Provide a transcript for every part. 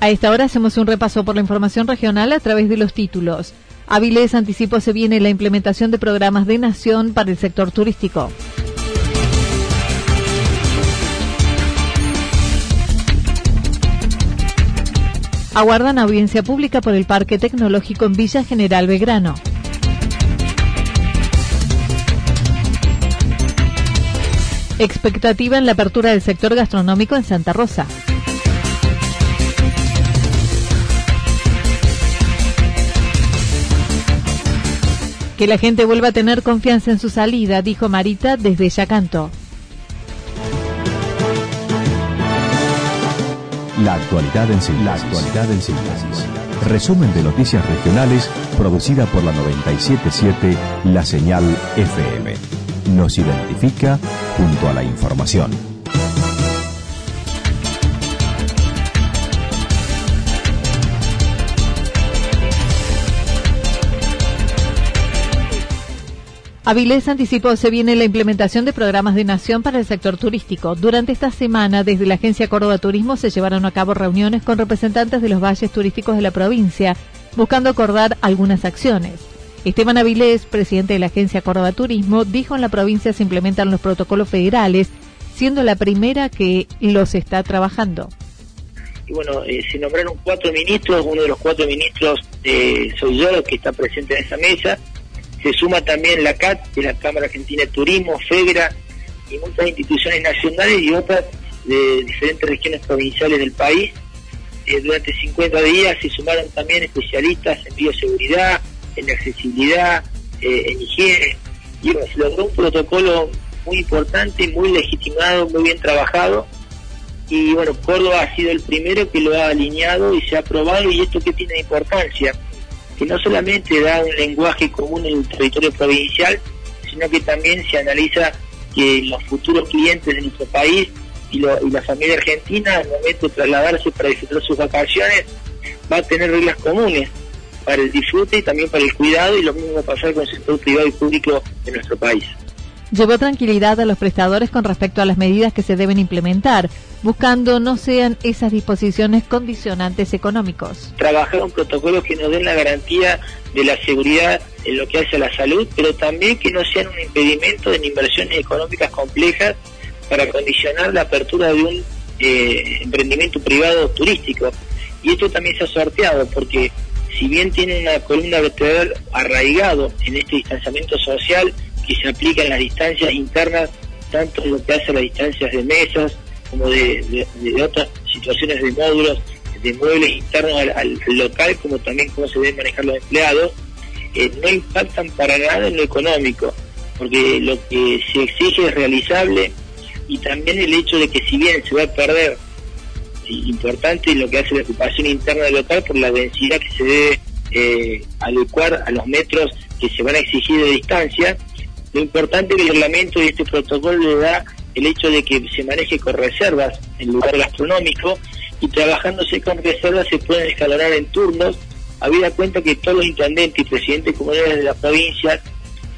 A esta hora hacemos un repaso por la información regional a través de los títulos. Avilés anticipó se viene la implementación de programas de nación para el sector turístico. Aguardan audiencia pública por el Parque Tecnológico en Villa General Belgrano. Expectativa en la apertura del sector gastronómico en Santa Rosa. Que la gente vuelva a tener confianza en su salida, dijo Marita desde Yacanto. La actualidad en síntesis. La actualidad en síntesis. Resumen de noticias regionales producida por la 977 La Señal FM. Nos identifica junto a la información. Avilés anticipó se viene la implementación de programas de nación para el sector turístico. Durante esta semana, desde la Agencia Córdoba Turismo se llevaron a cabo reuniones con representantes de los valles turísticos de la provincia, buscando acordar algunas acciones. Esteban Avilés, presidente de la Agencia Córdoba Turismo, dijo en la provincia se implementan los protocolos federales, siendo la primera que los está trabajando. Y bueno, eh, se nombraron cuatro ministros, uno de los cuatro ministros eh, soy yo, que está presente en esa mesa, se suma también la CAT, de la Cámara Argentina de Turismo, FEGRA y muchas instituciones nacionales y otras de diferentes regiones provinciales del país. Eh, durante 50 días se sumaron también especialistas en bioseguridad, en accesibilidad, eh, en higiene. Y se logró un protocolo muy importante, muy legitimado, muy bien trabajado. Y bueno, Córdoba ha sido el primero que lo ha alineado y se ha aprobado. ¿Y esto qué tiene importancia? Que no solamente da un lenguaje común en el territorio provincial, sino que también se analiza que los futuros clientes de nuestro país y, la familia argentina, al momento de trasladarse para disfrutar sus vacaciones, va a tener reglas comunes para el disfrute y también para el cuidado, y lo mismo va a pasar con el sector privado y público de nuestro país. Llevó tranquilidad a los prestadores con respecto a las medidas que se deben implementar, buscando no sean esas disposiciones condicionantes económicos. Trabajar un protocolo que nos den la garantía de la seguridad en lo que hace a la salud, pero también que no sean un impedimento de inversiones económicas complejas para condicionar la apertura de un eh, emprendimiento privado turístico. Y esto también se ha sorteado porque si bien tiene una columna vertebral arraigado en este distanciamiento social, que se aplica en las distancias internas, tanto en lo que hace a las distancias de mesas, como de, otras situaciones de módulos, de muebles internos al, local, como también cómo se deben manejar los empleados, eh, no impactan para nada en lo económico, porque lo que se exige es realizable y también el hecho de que si bien se va a perder importante en lo que hace la ocupación interna del local por la densidad que se debe eh, adecuar a los metros que se van a exigir de distancia, lo importante que el reglamento y este protocolo le da el hecho de que se maneje con reservas en lugar gastronómico y trabajándose con reservas se pueden escalonar en turnos, habida cuenta que todos los intendentes y presidentes comunales de la provincia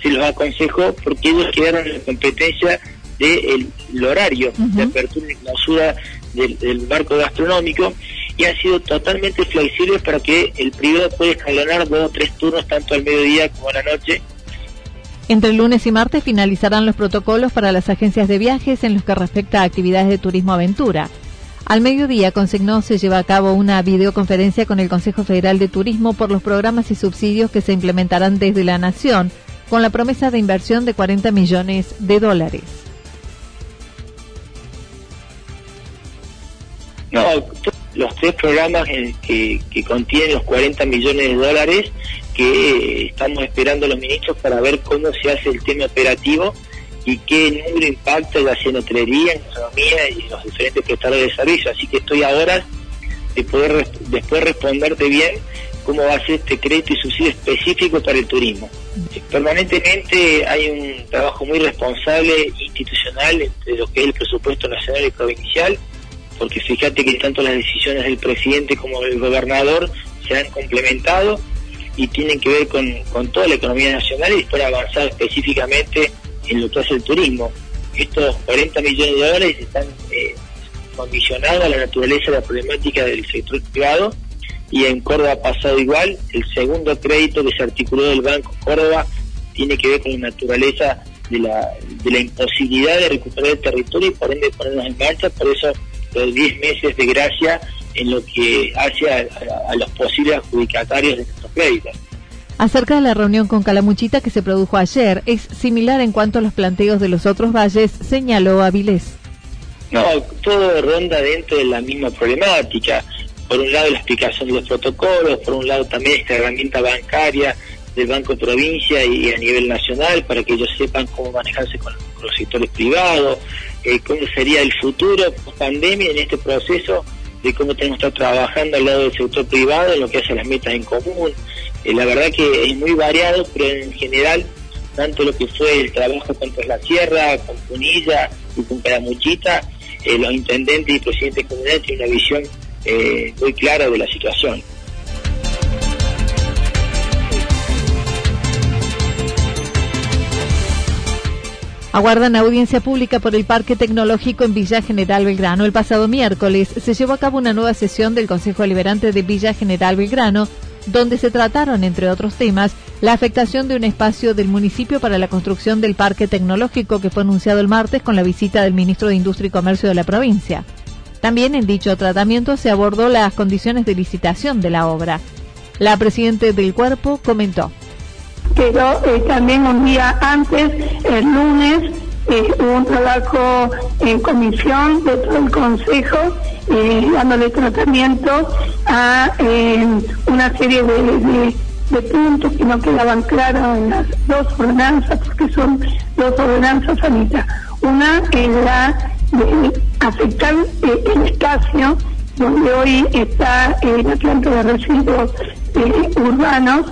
se los aconsejó porque ellos quedaron en la competencia del horario de apertura y clausura del, del, marco gastronómico y han sido totalmente flexibles para que el privado pueda escalonar dos o tres turnos tanto al mediodía como a la noche. Entre lunes y martes finalizarán los protocolos para las agencias de viajes en los que respecta a actividades de turismo aventura. Al mediodía, consignó, se lleva a cabo una videoconferencia con el Consejo Federal de Turismo por los programas y subsidios que se implementarán desde la Nación, con la promesa de inversión de 40 millones de dólares. No, los tres programas que, que contienen los 40 millones de dólares que estamos esperando los ministros para ver cómo se hace el tema operativo y qué número impacta la cenotrería, en economía y los diferentes prestadores de servicios. Así que estoy ahora de poder después responderte bien cómo va a ser este crédito y subsidio específico para el turismo. Permanentemente hay un trabajo muy responsable institucional entre lo que es el presupuesto nacional y provincial, porque fíjate que tanto las decisiones del presidente como del gobernador se han complementado y tienen que ver con, con toda la economía nacional y después avanzar específicamente en lo que hace el turismo. Estos 40 millones de dólares están eh, condicionados a la naturaleza de la problemática del sector privado y en Córdoba ha pasado igual. El segundo crédito que se articuló del Banco Córdoba tiene que ver con la naturaleza de la, de la imposibilidad de recuperar el territorio y por ende ponernos en marcha. Por eso los 10 meses de gracia en lo que hace a, a los posibles adjudicatarios de nuestros créditos. Acerca de la reunión con Calamuchita que se produjo ayer, es similar en cuanto a los planteos de los otros valles, señaló Avilés. No, todo ronda dentro de la misma problemática. Por un lado la explicación de los protocolos, por un lado también esta herramienta bancaria del Banco Provincia y a nivel nacional para que ellos sepan cómo manejarse con, los sectores privados, eh, cómo sería el futuro post pandemia en este proceso de cómo tenemos que estar trabajando al lado del sector privado en lo que hace las metas en común, eh, la verdad que es muy variado, pero en general, tanto lo que fue el trabajo contra la sierra, con Punilla y con Caramuchita, eh, los intendentes y presidentes comunales tienen una visión eh, muy clara de la situación. Aguardan audiencia pública por el Parque Tecnológico en Villa General Belgrano. El pasado miércoles se llevó a cabo una nueva sesión del Consejo Deliberante de Villa General Belgrano donde se trataron, entre otros temas, la afectación de un espacio del municipio para la construcción del parque tecnológico que fue anunciado el martes con la visita del ministro de Industria y Comercio de la provincia. También en dicho tratamiento se abordó las condiciones de licitación de la obra. La presidenta del cuerpo comentó. Pero eh, también un día antes, el lunes, eh, un trabajo en comisión de todo el Consejo, eh, dándole tratamiento a una serie de, puntos que no quedaban claros en las dos ordenanzas, porque son dos ordenanzas sanitarias. Una es la de afectar el espacio donde hoy está la planta de residuos urbanos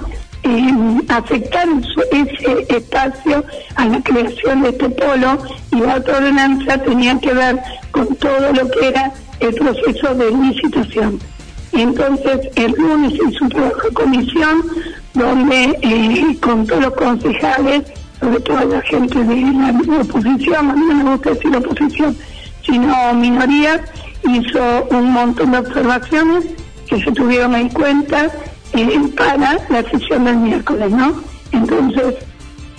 afectar ese espacio a la creación de este polo y la ordenanza tenía que ver con todo lo que era el proceso de licitación. Entonces, el lunes hizo un trabajo de comisión donde eh, con todos los concejales, sobre todo la gente de la oposición, a mí no me gusta decir oposición, sino minoría, hizo un montón de observaciones que se tuvieron en cuenta eh, para la sesión del miércoles, ¿no? Entonces...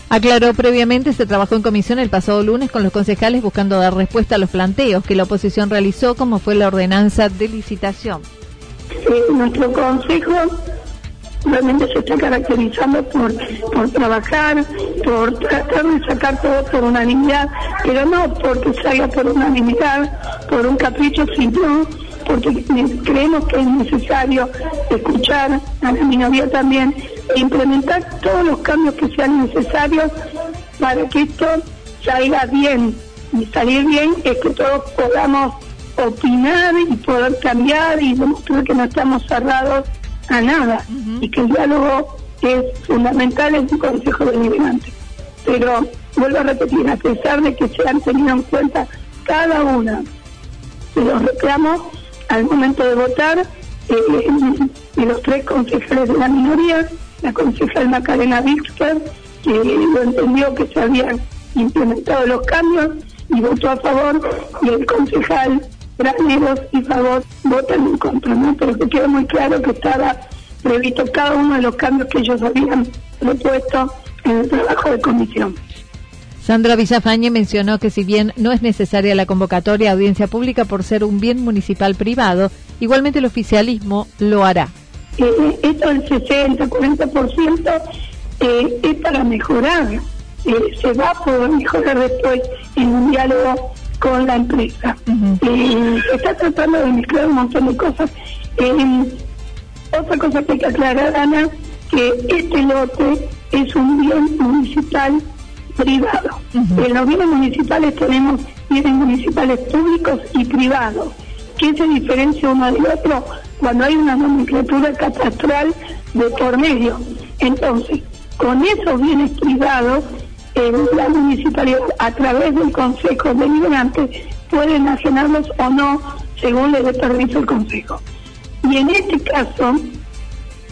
Aclaró previamente, se trabajó en comisión el pasado lunes con los concejales buscando dar respuesta a los planteos que la oposición realizó, como fue la ordenanza de licitación. Eh, nuestro consejo realmente se está caracterizando por, por trabajar, por tratar de sacar todo por unanimidad, pero no porque salga por unanimidad, por un capricho, sino porque creemos que es necesario escuchar a la minoría también e implementar todos los cambios que sean necesarios para que esto salga bien. Y salir bien es que todos podamos opinar y poder cambiar y demostrar que no estamos cerrados a nada y que el diálogo es fundamental en un Consejo Deliberante. Pero vuelvo a repetir, a pesar de que se han tenido en cuenta cada una de los reclamos, al momento de votar, eh, de los tres concejales de la minoría, la concejal Macarena Víctor, que lo entendió que se habían implementado los cambios y votó a favor, y el concejal Graneros y Favor votan en contra, ¿no? Pero que quede muy claro que estaba previsto cada uno de los cambios que ellos habían propuesto en el trabajo de comisión. Sandra Villafañe mencionó que si bien no es necesaria la convocatoria a audiencia pública por ser un bien municipal privado, igualmente el oficialismo lo hará. Eh, esto del 60, 40% eh, es para mejorar. Eh, se va a poder mejorar después en un diálogo con la empresa. Eh, se está tratando de mezclar un montón de cosas. otra cosa que hay que aclarar, Ana, que este lote es un bien municipal privado. En los bienes municipales tenemos bienes municipales públicos y privados. ¿Qué se diferencia uno del otro? Cuando hay una nomenclatura catastral de por medio. Entonces, con esos bienes privados, la municipalidad, a través del Consejo Deliberante, puede enajenarlos o no, según le dé permiso el Consejo. Y en este caso,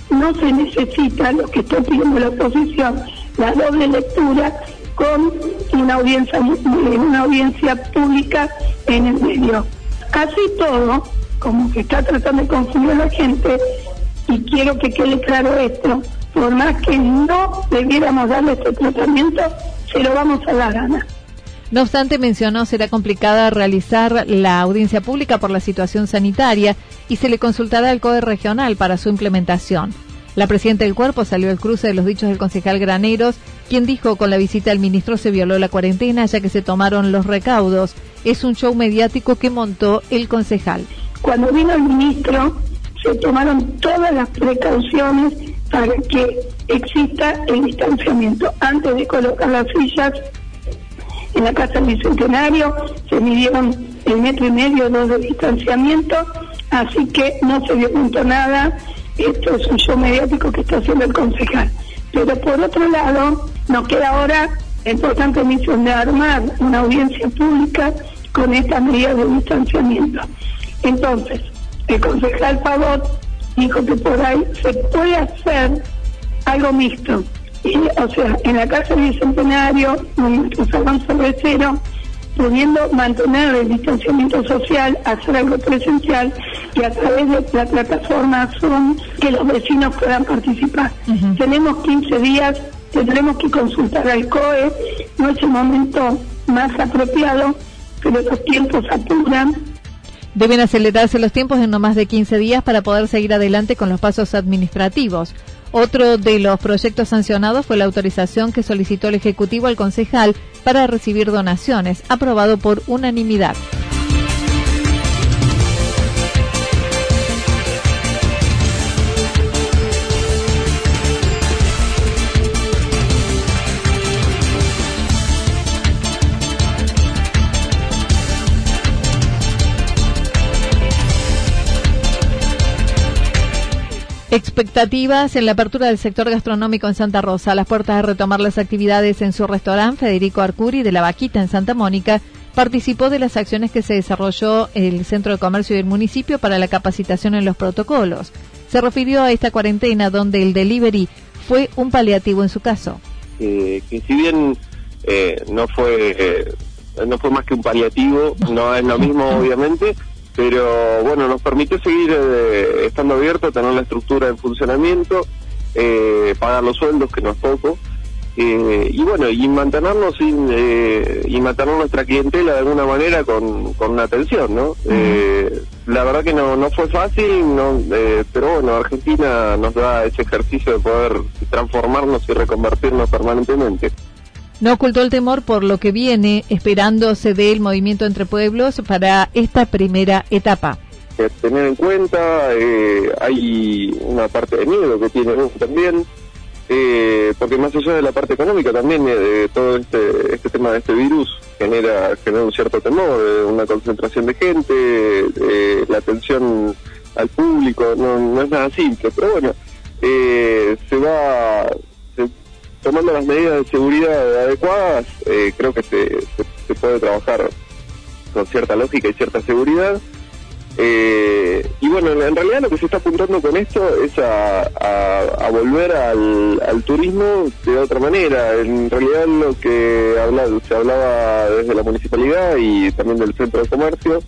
no se necesita, lo que está pidiendo la oposición, la doble lectura con una audiencia, una audiencia pública en el medio. Así todo, como que está tratando de confundir a la gente, y quiero que quede claro esto, por más que no debiéramos darle este tratamiento, se lo vamos a dar, Ana. No obstante, mencionó será complicada realizar la audiencia pública por la situación sanitaria y se le consultará al COE regional para su implementación. La presidenta del cuerpo salió al cruce de los dichos del concejal Graneros, quien dijo con la visita del ministro se violó la cuarentena ya que se tomaron los recaudos. Es un show mediático que montó el concejal. Cuando vino el ministro se tomaron todas las precauciones para que exista el distanciamiento. Antes de colocar las sillas en la Casa del Bicentenario, se midieron el metro y medio dos de distanciamiento, así que no se dio punto nada. Esto es un show mediático que está haciendo el concejal. Pero por otro lado, nos queda ahora la importante misión de armar una audiencia pública con estas medidas de distanciamiento. Entonces, el concejal Pavot dijo que por ahí se puede hacer algo mixto. o sea, en la Casa Bicentenario, en nuestro salón sobre cero, pudiendo mantener el distanciamiento social, hacer algo presencial y a través de la plataforma Zoom que los vecinos puedan participar. Tenemos 15 días, tendremos que consultar al COE, no es el momento más apropiado, pero los tiempos apuran Deben acelerarse los tiempos en no más de 15 días para poder seguir adelante con los pasos administrativos. Otro de los proyectos sancionados fue la autorización que solicitó el Ejecutivo al concejal para recibir donaciones, aprobado por unanimidad. Expectativas en la apertura del sector gastronómico en Santa Rosa. A las puertas de retomar las actividades en su restaurante, Federico Arcuri de la Vaquita en Santa Mónica participó de las acciones que se desarrolló el Centro de Comercio del municipio para la capacitación en los protocolos. Se refirió a esta cuarentena donde el delivery fue un paliativo en su caso. que si bien eh, no fue eh, no fue más que un paliativo, no es lo mismo obviamente, pero bueno, nos permitió seguir eh, estando abiertos, tener la estructura en funcionamiento, eh, pagar los sueldos, que no es poco, eh, y bueno, y mantenernos sin, y mantener nuestra clientela de alguna manera con, con una atención, ¿no? la verdad que no, no fue fácil, no, pero bueno, Argentina nos da ese ejercicio de poder transformarnos y reconvertirnos permanentemente. No ocultó el temor por lo que viene esperándose del movimiento entre pueblos para esta primera etapa. Tener en cuenta, eh, hay una parte de miedo que tiene también, eh, porque más allá de la parte económica también eh, todo este, este tema de este virus genera, genera un cierto temor, una concentración de gente, la atención al público, no, no es nada simple, pero bueno, se va tomando las medidas de seguridad adecuadas, eh, creo que se, se, puede trabajar con cierta lógica y cierta seguridad. Eh, y bueno, en realidad lo que se está apuntando con esto es a, volver al, turismo de otra manera. En realidad lo que habla, se hablaba desde la municipalidad y también del centro de comercio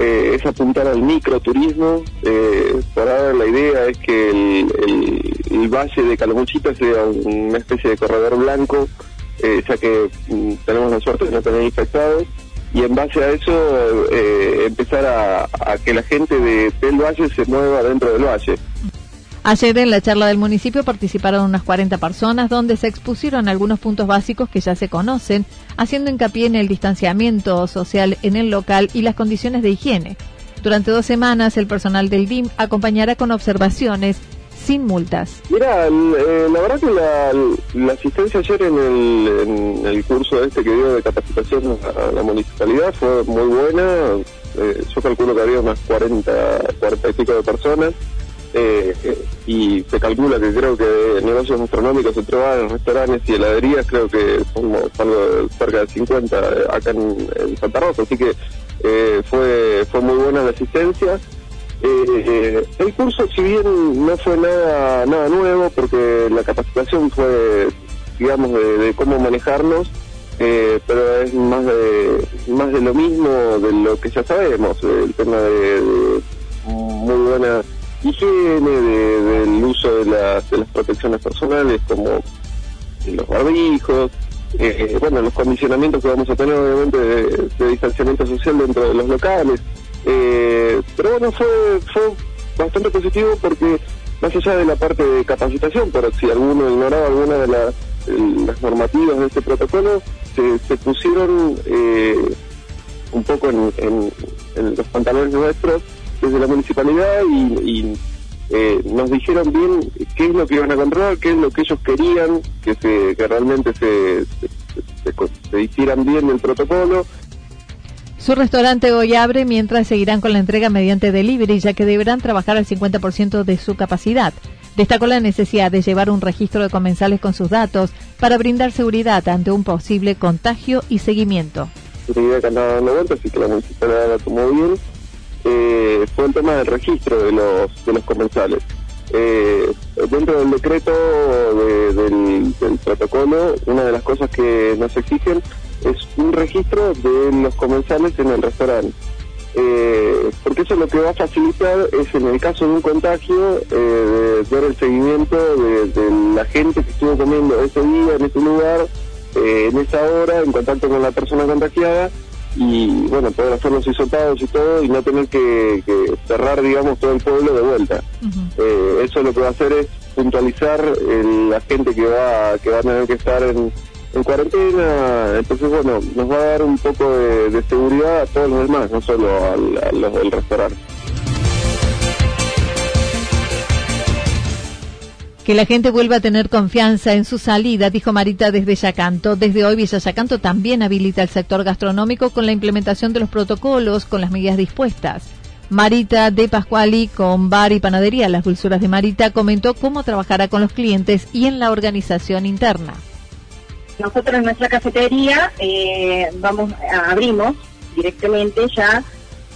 eh, es apuntar al microturismo. Eh, por ahora la idea es que el, valle de Calamuchita sea una especie de corredor blanco, eh, ya que mm, tenemos la suerte de no tener infectados, y en base a eso empezar a, que la gente de, del valle se mueva dentro del valle. Ayer en la charla del municipio participaron unas 40 personas donde se expusieron algunos puntos básicos que ya se conocen, haciendo hincapié en el distanciamiento social en el local y las condiciones de higiene. Durante dos semanas el personal del DIM acompañará con observaciones sin multas. Mira, eh, la verdad que la, asistencia ayer en el, curso este que dio de capacitación a la municipalidad fue muy buena. Eh, yo calculo que había unas 40, 40 y pico de personas. Eh, y se calcula que creo que negocios gastronómicos, bares, restaurantes y heladerías, creo que somos algo cerca de 50 eh, acá en, Santa Rosa, así que eh, fue fue muy buena la asistencia. el curso, si bien no fue nada nada nuevo, porque la capacitación fue, digamos, de, cómo manejarnos, pero es más de más de lo mismo de lo que ya sabemos, el tema de muy buena higiene, del uso de las, de las protecciones personales como los barbijos, eh, bueno, los condicionamientos que vamos a tener obviamente de, distanciamiento social dentro de los locales. Eh, pero bueno, fue, fue bastante positivo porque más allá de la parte de capacitación, pero si alguno ignoraba alguna de las, normativas de este protocolo, se, se pusieron eh, un poco en los pantalones nuestros desde la municipalidad y, eh, nos dijeron bien qué es lo que iban a controlar, qué es lo que ellos querían, que, se, que realmente se, se, hicieran bien el protocolo. Su restaurante hoy abre mientras seguirán con la entrega mediante delivery, ya que deberán trabajar al 50% de su capacidad. Destacó la necesidad de llevar un registro de comensales con sus datos para brindar seguridad ante un posible contagio y seguimiento. que andaba dando así que la municipalidad la tomó bien eh, fue el tema del registro de los, de los comensales. Eh, dentro del decreto del, protocolo, una de las cosas que nos exigen es un registro de los comensales en el restaurante. Eh, porque eso lo que va a facilitar es en el caso de un contagio eh, ver el seguimiento de, de, la gente que estuvo comiendo ese día en ese lugar en esa hora en contacto con la persona contagiada y bueno, poder hacer los hisopados y todo y no tener que, cerrar, digamos, todo el pueblo de vuelta. Eh, eso lo que va a hacer es puntualizar la gente que va, que va a tener que estar en, cuarentena, entonces bueno, nos va a dar un poco de, seguridad a todos los demás, no solo a los del restaurante. Que la gente vuelva a tener confianza en su salida, dijo Marita desde Yacanto. Desde hoy Villa Yacanto también habilita el sector gastronómico con la implementación de los protocolos, con las medidas dispuestas. Marita de Pascuali, con bar y panadería Las Dulzuras de Marita, comentó cómo trabajará con los clientes y en la organización interna. Nosotros en nuestra cafetería eh, vamos abrimos directamente ya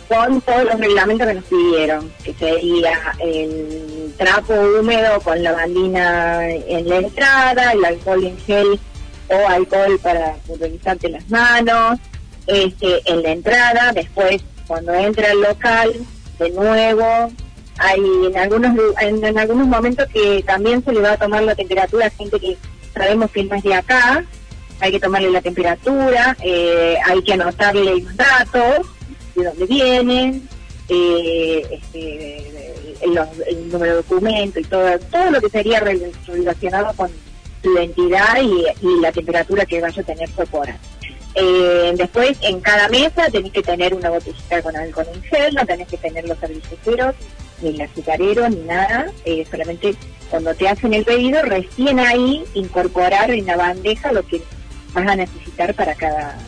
con todos los reglamentos que nos pidieron, que sería el trapo húmedo con la bandina en la entrada, el alcohol en gel o alcohol para pulverizarte las manos, este, en la entrada, después cuando entra al local, de nuevo, hay en algunos en, algunos momentos que también se le va a tomar la temperatura a gente que sabemos que no es de acá, hay que tomarle la temperatura, eh, hay que anotarle los datos, de dónde vienen, eh, este, el, número de documento y todo, todo lo que sería relacionado con tu identidad y, la temperatura que vaya a tener corporal. Eh, después, en cada mesa tenés que tener una botellita con alcohol en gel, no tenés que tener los serviceros, ni el azucarero, ni nada. Eh, solamente cuando te hacen el pedido, recién ahí incorporar en la bandeja lo que vas a necesitar para cada,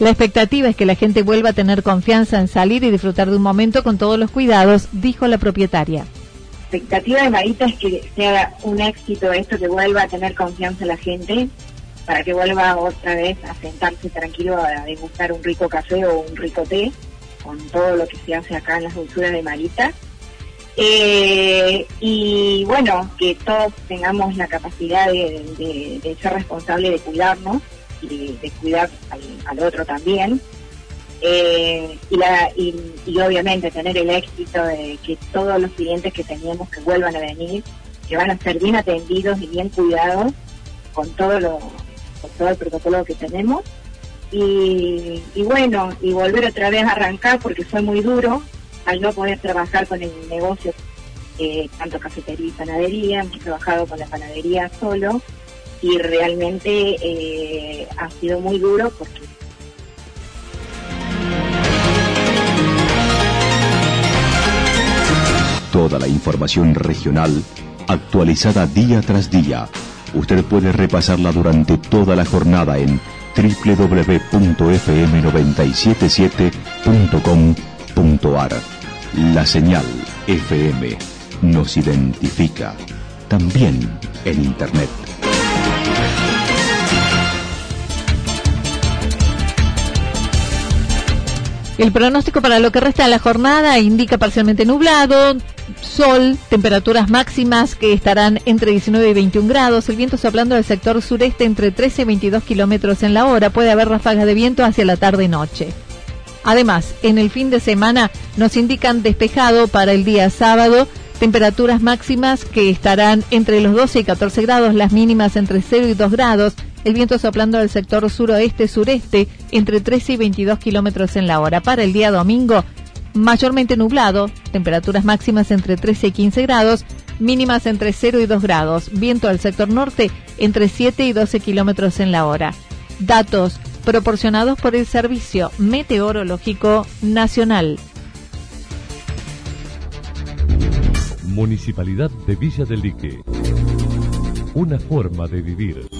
la expectativa es que la gente vuelva a tener confianza en salir y disfrutar de un momento con todos los cuidados, dijo la propietaria. La expectativa de Marita es que sea un éxito esto, que vuelva a tener confianza la gente, para que vuelva otra vez a sentarse tranquilo a degustar un rico café o un rico té, con todo lo que se hace acá en las dulzuras de Marita. Eh, y bueno, que todos tengamos la capacidad de ser responsables de cuidarnos y de, cuidar al, otro también. Eh, y, la, y, obviamente tener el éxito de que todos los clientes que teníamos que vuelvan a venir, que van a ser bien atendidos y bien cuidados con todo lo con todo el protocolo que tenemos. Y, bueno y volver otra vez a arrancar porque fue muy duro al no poder trabajar con el negocio eh, tanto cafetería y panadería. Hemos trabajado con la panadería solo y realmente eh, ha sido muy duro porque Toda la información regional actualizada día tras día. Usted puede repasarla durante toda la jornada en www.fm977.com.ar. La señal FM nos identifica también en Internet. El pronóstico para lo que resta de la jornada indica parcialmente nublado, sol, temperaturas máximas que estarán entre 19 y 21 grados, el viento soplando del sector sureste entre 13 y 22 kilómetros en la hora, puede haber ráfagas de viento hacia la tarde-noche. Además, en el fin de semana nos indican despejado para el día sábado, temperaturas máximas que estarán entre los 12 y 14 grados, las mínimas entre 0 y 2 grados, el viento soplando del sector suroeste-sureste entre 13 y 22 kilómetros en la hora. Para el día domingo, mayormente nublado, temperaturas máximas entre 13 y 15 grados, mínimas entre 0 y 2 grados, viento del sector norte entre 7 y 12 kilómetros en la hora. Datos proporcionados por el Servicio Meteorológico Nacional. Municipalidad de Villa del Lique. Una forma de vivir.